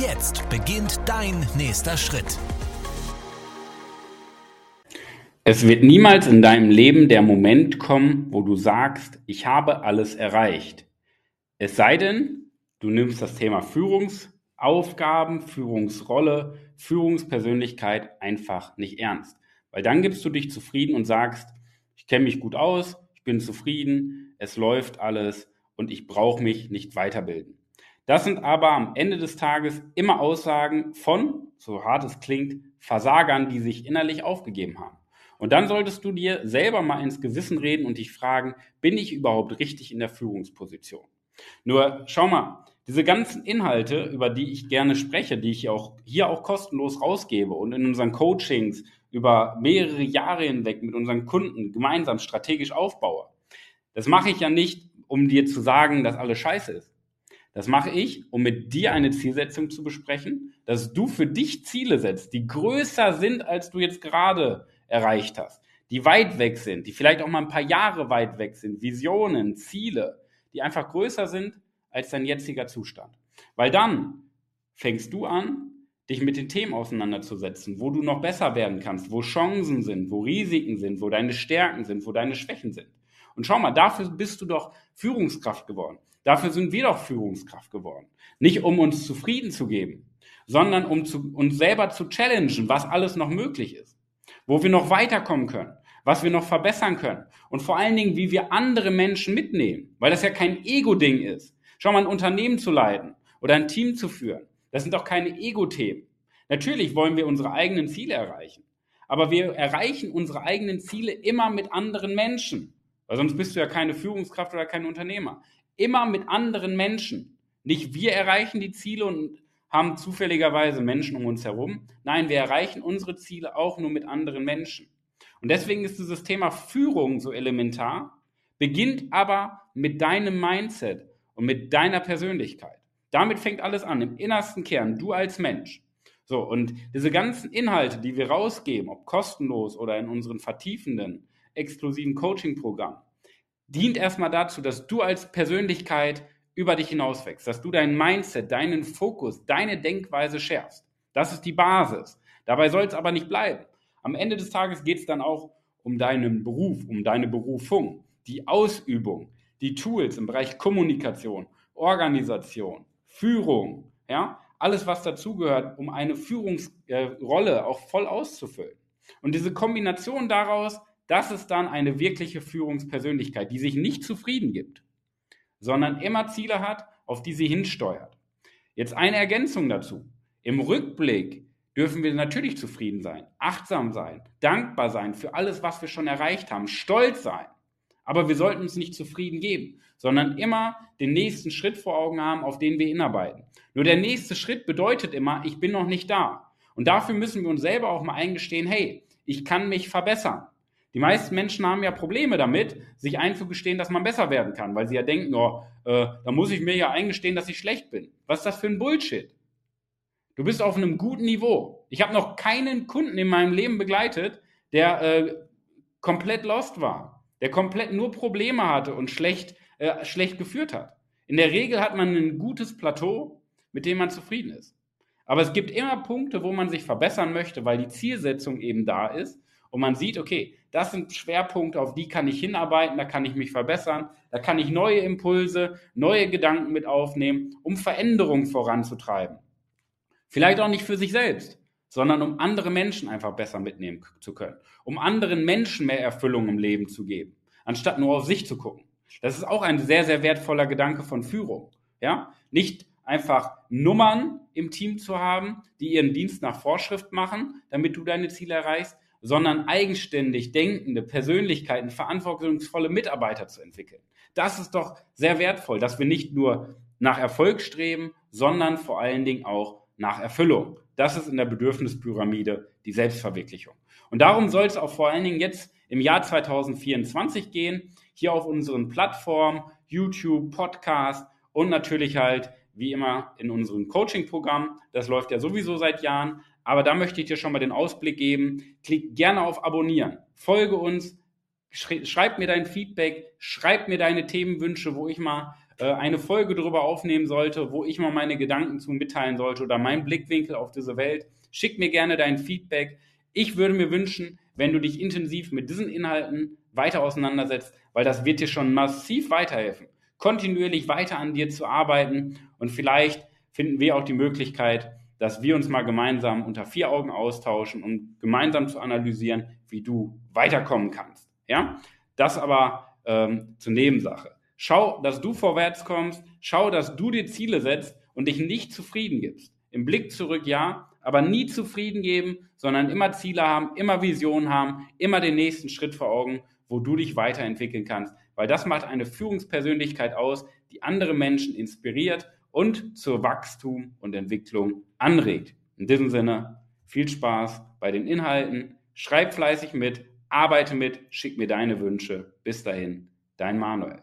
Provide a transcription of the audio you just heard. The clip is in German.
Jetzt beginnt dein nächster Schritt. Es wird niemals in deinem Leben der Moment kommen, wo du sagst, ich habe alles erreicht. Es sei denn, du nimmst das Thema Führungsaufgaben, Führungsrolle, Führungspersönlichkeit einfach nicht ernst. Weil dann gibst du dich zufrieden und sagst, ich kenne mich gut aus, ich bin zufrieden, es läuft alles und ich brauche mich nicht weiterbilden. Das sind aber am Ende des Tages immer Aussagen von, so hart es klingt, Versagern, die sich innerlich aufgegeben haben. Und dann solltest du dir selber mal ins Gewissen reden und dich fragen, bin ich überhaupt richtig in der Führungsposition? Nur schau mal, diese ganzen Inhalte, über die ich gerne spreche, die ich auch hier auch kostenlos rausgebe und in unseren Coachings über mehrere Jahre hinweg mit unseren Kunden gemeinsam strategisch aufbaue, das mache ich ja nicht, um dir zu sagen, dass alles scheiße ist. Das mache ich, um mit dir eine Zielsetzung zu besprechen, dass du für dich Ziele setzt, die größer sind, als du jetzt gerade erreicht hast, die weit weg sind, die vielleicht auch mal ein paar Jahre weit weg sind, Visionen, Ziele, die einfach größer sind als dein jetziger Zustand. Weil dann fängst du an, dich mit den Themen auseinanderzusetzen, wo du noch besser werden kannst, wo Chancen sind, wo Risiken sind, wo deine Stärken sind, wo deine Schwächen sind. Und schau mal, dafür bist du doch Führungskraft geworden. Dafür sind wir doch Führungskraft geworden. Nicht um uns zufrieden zu geben, sondern um zu, uns selber zu challengen, was alles noch möglich ist wo wir noch weiterkommen können, was wir noch verbessern können und vor allen Dingen, wie wir andere Menschen mitnehmen, weil das ja kein Ego-Ding ist. Schau mal, ein Unternehmen zu leiten oder ein Team zu führen, das sind doch keine Ego-Themen. Natürlich wollen wir unsere eigenen Ziele erreichen, aber wir erreichen unsere eigenen Ziele immer mit anderen Menschen, weil sonst bist du ja keine Führungskraft oder kein Unternehmer. Immer mit anderen Menschen. Nicht wir erreichen die Ziele und haben zufälligerweise Menschen um uns herum. Nein, wir erreichen unsere Ziele auch nur mit anderen Menschen. Und deswegen ist dieses Thema Führung so elementar, beginnt aber mit deinem Mindset und mit deiner Persönlichkeit. Damit fängt alles an, im innersten Kern, du als Mensch. So, und diese ganzen Inhalte, die wir rausgeben, ob kostenlos oder in unseren vertiefenden, exklusiven Coaching-Programmen, dient erstmal dazu, dass du als Persönlichkeit über dich hinaus wächst, dass du dein Mindset, deinen Fokus, deine Denkweise schärfst. Das ist die Basis. Dabei soll es aber nicht bleiben. Am Ende des Tages geht es dann auch um deinen Beruf, um deine Berufung, die Ausübung, die Tools im Bereich Kommunikation, Organisation, Führung, ja, alles was dazugehört, um eine Führungsrolle auch voll auszufüllen. Und diese Kombination daraus, das ist dann eine wirkliche Führungspersönlichkeit, die sich nicht zufrieden gibt sondern immer Ziele hat, auf die sie hinsteuert. Jetzt eine Ergänzung dazu. Im Rückblick dürfen wir natürlich zufrieden sein, achtsam sein, dankbar sein für alles, was wir schon erreicht haben, stolz sein. Aber wir sollten uns nicht zufrieden geben, sondern immer den nächsten Schritt vor Augen haben, auf den wir hinarbeiten. Nur der nächste Schritt bedeutet immer, ich bin noch nicht da. Und dafür müssen wir uns selber auch mal eingestehen, hey, ich kann mich verbessern. Die meisten Menschen haben ja Probleme damit, sich einzugestehen, dass man besser werden kann, weil sie ja denken, oh, äh, da muss ich mir ja eingestehen, dass ich schlecht bin. Was ist das für ein Bullshit? Du bist auf einem guten Niveau. Ich habe noch keinen Kunden in meinem Leben begleitet, der äh, komplett lost war, der komplett nur Probleme hatte und schlecht, äh, schlecht geführt hat. In der Regel hat man ein gutes Plateau, mit dem man zufrieden ist. Aber es gibt immer Punkte, wo man sich verbessern möchte, weil die Zielsetzung eben da ist und man sieht, okay, das sind Schwerpunkte, auf die kann ich hinarbeiten, da kann ich mich verbessern, da kann ich neue Impulse, neue Gedanken mit aufnehmen, um Veränderungen voranzutreiben. Vielleicht auch nicht für sich selbst, sondern um andere Menschen einfach besser mitnehmen zu können, um anderen Menschen mehr Erfüllung im Leben zu geben, anstatt nur auf sich zu gucken. Das ist auch ein sehr, sehr wertvoller Gedanke von Führung. Ja? Nicht einfach Nummern im Team zu haben, die ihren Dienst nach Vorschrift machen, damit du deine Ziele erreichst, sondern eigenständig denkende Persönlichkeiten, verantwortungsvolle Mitarbeiter zu entwickeln. Das ist doch sehr wertvoll, dass wir nicht nur nach Erfolg streben, sondern vor allen Dingen auch nach Erfüllung. Das ist in der Bedürfnispyramide die Selbstverwirklichung. Und darum soll es auch vor allen Dingen jetzt im Jahr 2024 gehen, hier auf unseren Plattformen, YouTube, Podcast und natürlich halt wie immer in unserem Coaching-Programm. Das läuft ja sowieso seit Jahren. Aber da möchte ich dir schon mal den Ausblick geben. Klick gerne auf Abonnieren. Folge uns. Schreib mir dein Feedback. Schreib mir deine Themenwünsche, wo ich mal äh, eine Folge darüber aufnehmen sollte, wo ich mal meine Gedanken zu mitteilen sollte oder meinen Blickwinkel auf diese Welt. Schick mir gerne dein Feedback. Ich würde mir wünschen, wenn du dich intensiv mit diesen Inhalten weiter auseinandersetzt, weil das wird dir schon massiv weiterhelfen, kontinuierlich weiter an dir zu arbeiten und vielleicht finden wir auch die Möglichkeit, dass wir uns mal gemeinsam unter vier Augen austauschen und gemeinsam zu analysieren, wie du weiterkommen kannst. Ja, das aber ähm, zur Nebensache. Schau, dass du vorwärts kommst. Schau, dass du dir Ziele setzt und dich nicht zufrieden gibst. Im Blick zurück ja, aber nie zufrieden geben, sondern immer Ziele haben, immer Visionen haben, immer den nächsten Schritt vor Augen, wo du dich weiterentwickeln kannst. Weil das macht eine Führungspersönlichkeit aus, die andere Menschen inspiriert und zur Wachstum und Entwicklung anregt. In diesem Sinne, viel Spaß bei den Inhalten. Schreib fleißig mit, arbeite mit, schick mir deine Wünsche. Bis dahin, dein Manuel.